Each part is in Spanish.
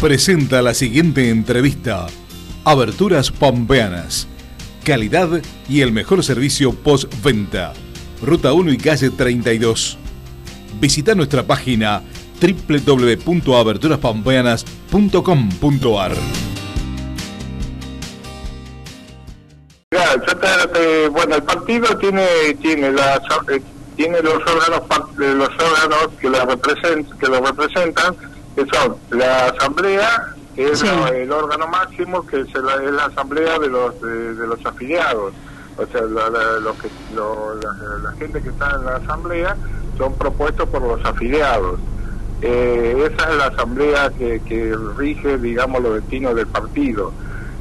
presenta la siguiente entrevista. Aberturas Pampeanas. Calidad y el mejor servicio postventa. Ruta 1 y calle 32. Visita nuestra página www.aberturaspampeanas.com.ar. bueno, el partido tiene tiene las eh, tiene los órganos los órganos que representan que lo representan que son la asamblea que es el órgano máximo que es la, asamblea de los de, los afiliados. O sea la, que la, gente que está en la asamblea son propuestos por los afiliados. Eh, esa es la asamblea que, que rige digamos los destinos del partido.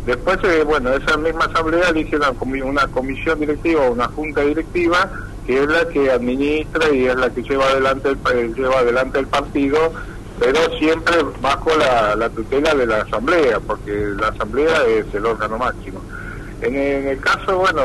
Después eh, bueno esa misma asamblea elige una, una comisión directiva o una junta directiva que es la que administra y es la que lleva adelante el, lleva adelante el partido pero siempre bajo la, tutela de la asamblea, porque la asamblea es el órgano máximo. En, el caso, bueno,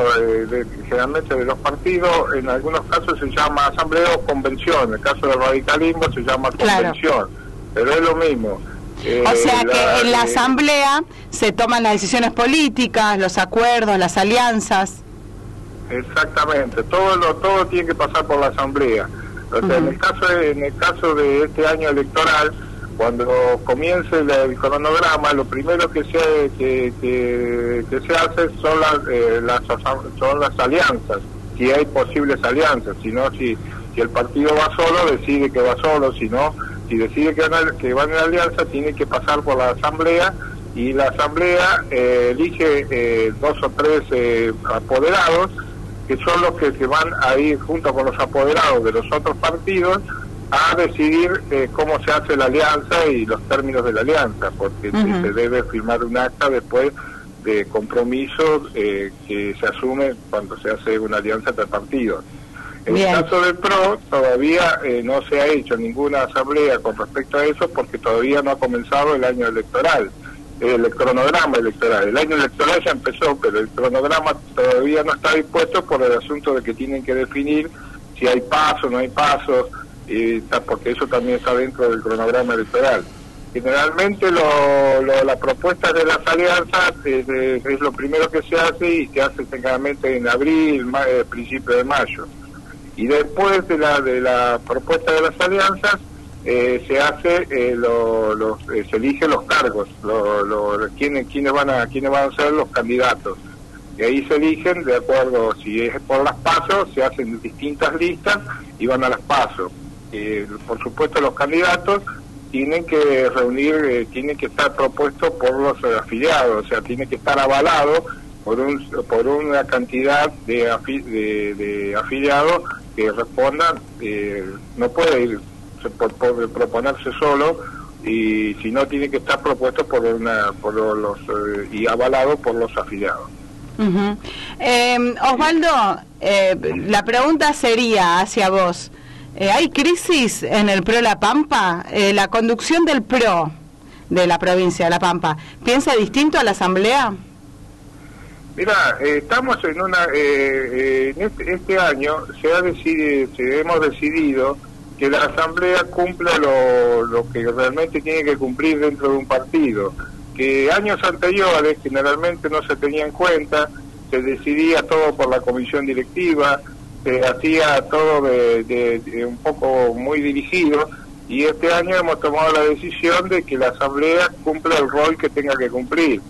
de, generalmente de los partidos, en algunos casos se llama asamblea o convención, en el caso del radicalismo se llama convención, pero es lo mismo. o sea eh, que en la eh, asamblea se toman las decisiones políticas, los acuerdos, las alianzas. Exactamente, todo lo, todo tiene que pasar por la asamblea en el caso de, en el caso de este año electoral, cuando comience el, cronograma, lo primero que se que, se hace son las, eh, las son las alianzas, si hay posibles alianzas, si no si si el partido va solo decide que va solo, si no si decide que que van en alianza tiene que pasar por la asamblea y la asamblea eh, elige eh, dos o tres apoderados que son los que se van a ir junto con los apoderados de los otros partidos a decidir eh, cómo se hace la alianza y los términos de la alianza, porque se debe firmar un acta después de compromisos eh, que se asume cuando se hace una alianza entre partidos. En el caso del PRO todavía eh, no se ha hecho ninguna asamblea con respecto a eso porque todavía no ha comenzado el año electoral el cronograma electoral. El año electoral ya empezó, pero el cronograma todavía no está dispuesto por el asunto de que tienen que definir si hay paso, no hay paso, y porque eso también está dentro del cronograma electoral. Generalmente lo, la propuesta de las alianzas es, lo primero que se hace y se hace generalmente en abril, eh, principio de mayo. Y después de la, de la propuesta de las alianzas, eh, se hace eh, lo, eh, se eligen los cargos lo, quiénes quiénes van a quiénes van a ser los candidatos. Y ahí se eligen de acuerdo si es por las pasos se hacen distintas listas y van a las pasos. Por supuesto los candidatos tienen que reunir tienen que estar propuestos por los afiliados o sea tiene que estar avalado por un por una cantidad de, de, de afiliados que respondan no puede ir por, proponerse solo y si no tiene que estar propuesto por una por los eh, y avalado por los afiliados. Em, Osvaldo, eh, la pregunta sería hacia vos. Eh, ¿Hay crisis en el PRO La Pampa? la conducción del PRO de la provincia de La Pampa, ¿piensa distinto a la Asamblea? Mira, estamos en una... en este, este, año se, ha decidido, se hemos decidido que la asamblea cumpla lo, que realmente tiene que cumplir dentro de un partido, que años anteriores generalmente no se tenía en cuenta, se decidía todo por la comisión directiva, se hacía todo de, un poco muy dirigido y este año hemos tomado la decisión de que la asamblea cumpla el rol que tenga que cumplir.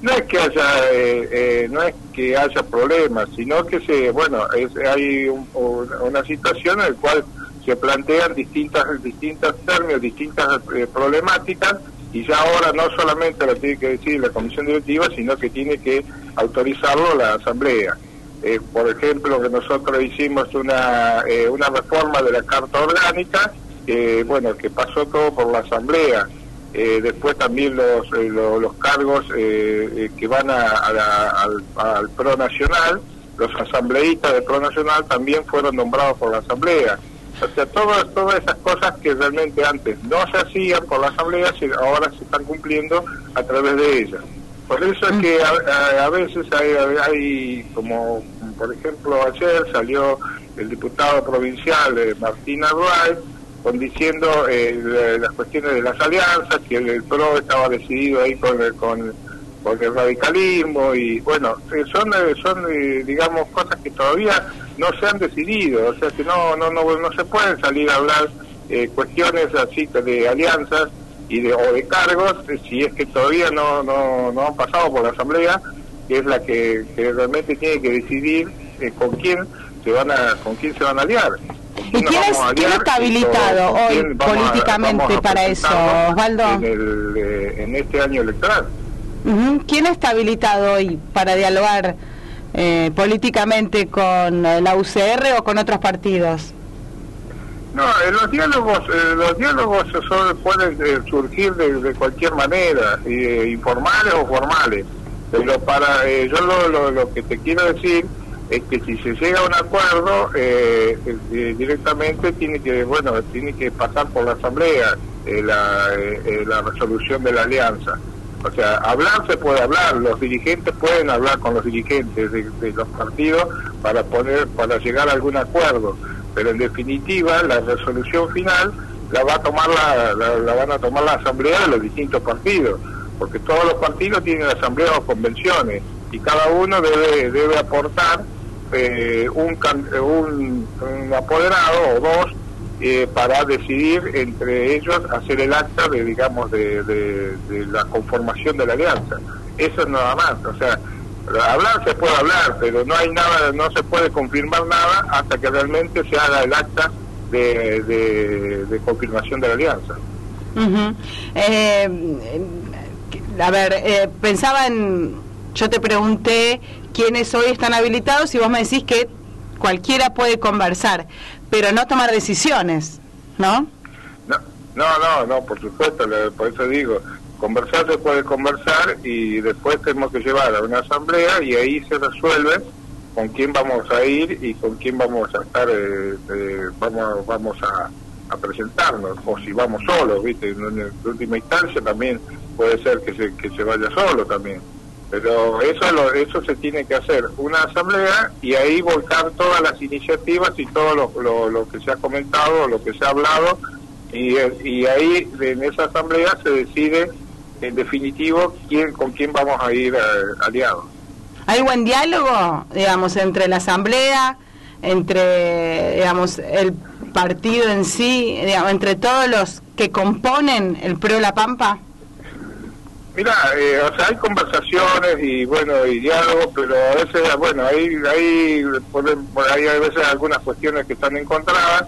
No es que haya eh, eh, no es que haya problemas, sino que se bueno es, hay una situación en la cual se plantean distintas distintas términos, distintas eh, problemáticas y ya ahora no solamente lo tiene que decir la comisión directiva, sino que tiene que autorizarlo la asamblea. Eh, por ejemplo, que nosotros hicimos una, eh, una reforma de la Carta Orgánica, bueno, que pasó todo por la asamblea. después también los, los, cargos que van a, al, al PRO Nacional, los asambleístas del PRO Nacional también fueron nombrados por la asamblea. O sea, todas, todas esas cosas que realmente antes no se hacían por la Asamblea, ahora se están cumpliendo a través de ella. Por eso es que a, veces hay, hay, como por ejemplo ayer salió el diputado provincial eh, Martín Arruay con diciendo eh, las cuestiones de las alianzas, que el, PRO estaba decidido ahí con el, con, el radicalismo y bueno, eh, son, eh, son digamos, cosas que todavía no se han decidido, o sea que no, no, no, no se pueden salir a hablar cuestiones así de alianzas y de, o de cargos si es que todavía no, no, no han pasado por la Asamblea, que es la que, que realmente tiene que decidir con quién se van a con quién se van a aliar. ¿Y quién, está habilitado hoy políticamente para eso, Osvaldo? Eh, en, este año electoral. ¿Quién está habilitado hoy para dialogar eh, políticamente con la UCR o con otros partidos? No, eh, los diálogos, los diálogos pueden surgir de, cualquier manera, informales o formales. Pero para, yo lo, que te quiero decir es que si se llega a un acuerdo eh, eh, directamente tiene que bueno tiene que pasar por la asamblea eh, la resolución de la alianza o sea hablar se puede hablar los dirigentes pueden hablar con los dirigentes de, los partidos para poner para llegar a algún acuerdo pero en definitiva la resolución final la va a tomar la, la, van a tomar la asamblea de los distintos partidos porque todos los partidos tienen asambleas o convenciones y cada uno debe debe aportar eh, un, un, apoderado o dos eh, para decidir entre ellos hacer el acta de digamos de, de, la conformación de la alianza. Eso es nada más o sea hablar se puede hablar pero no hay nada no se puede confirmar nada hasta que realmente se haga el acta de, de, confirmación de la alianza. Eh, a ver pensaba en yo te pregunté quiénes hoy están habilitados y vos me decís que cualquiera puede conversar, pero no tomar decisiones, ¿no? No, no, no, por supuesto, por eso digo, conversar se puede conversar y después tenemos que llevar a una asamblea y ahí se resuelve con quién vamos a ir y con quién vamos a estar, eh, eh, vamos, vamos a, presentarnos, o si vamos solos, ¿viste? En, última instancia también puede ser que se, que se vaya solo también. Pero eso lo, eso se tiene que hacer una asamblea y ahí volcar todas las iniciativas y todo lo, lo, que se ha comentado, lo que se ha hablado y, y ahí en esa asamblea se decide en definitivo quién con quién vamos a ir eh, aliados. ¿Hay buen diálogo, digamos, entre la asamblea, entre, digamos, el partido en sí, digamos, entre todos los que componen el PRO La Pampa? Mira, eh, o sea, hay conversaciones y bueno, y diálogos, pero a veces, bueno, hay, hay, por, ahí hay veces algunas cuestiones que están encontradas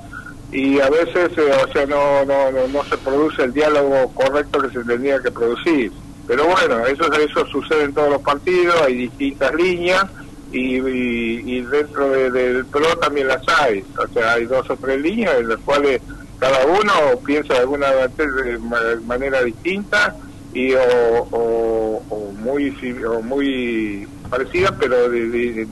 y a veces, eh, o sea, no, no, no, se produce el diálogo correcto que se tendría que producir. Pero bueno, eso, eso sucede en todos los partidos, hay distintas líneas y, y, dentro del PRO también las hay. O sea, hay dos o tres líneas en las cuales cada uno piensa de alguna manera distinta y o, o, muy o muy parecida pero de,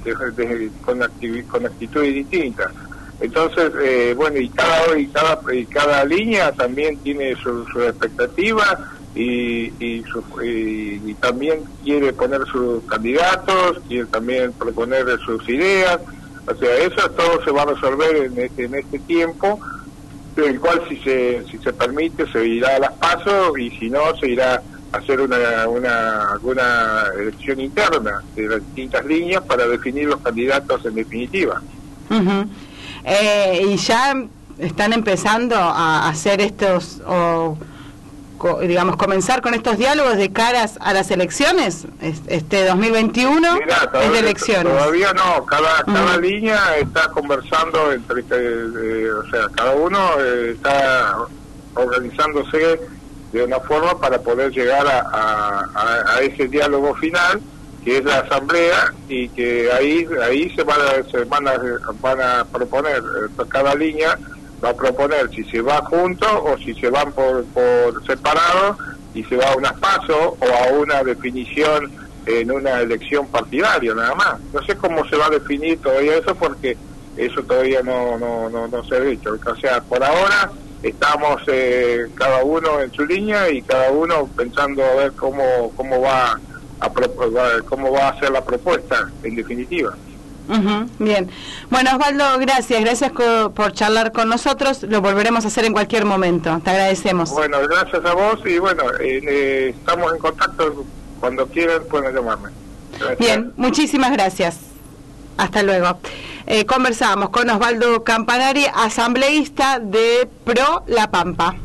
con, con actitudes distintas. Entonces eh, bueno y cada y cada y cada línea también tiene su, expectativa y y, su, y, también quiere poner sus candidatos quiere también proponer sus ideas. O sea eso todo se va a resolver en este en este tiempo el cual si se si se permite se irá a las pasos y si no se irá hacer una, una, una elección interna de las distintas líneas para definir los candidatos en definitiva. Eh, y ya están empezando a hacer estos, o digamos, comenzar con estos diálogos de caras a las elecciones, este 2021 es de elecciones. Todavía no, cada, cada línea está conversando entre, eh, o sea, cada uno eh, está organizándose de una forma para poder llegar a, ese diálogo final que es la asamblea y que ahí ahí se van a, se van a, van a proponer eh, cada línea va a proponer si se va junto o si se van por, por separado y se va a unas pasos o a una definición en una elección partidaria nada más. No sé cómo se va a definir todavía eso porque eso todavía no no no, no se ha dicho. O sea por ahora estamos eh, cada uno en su línea y cada uno pensando a ver cómo cómo va a cómo va a ser la propuesta en definitiva. bien. Bueno, Osvaldo, gracias. Gracias por charlar con nosotros. Lo volveremos a hacer en cualquier momento. Te agradecemos. Bueno, gracias a vos y bueno, eh, estamos en contacto. Cuando quieran pueden llamarme. Bien, muchísimas gracias. Hasta luego. Eh, conversamos con Osvaldo Campanari, asambleísta de Pro La Pampa.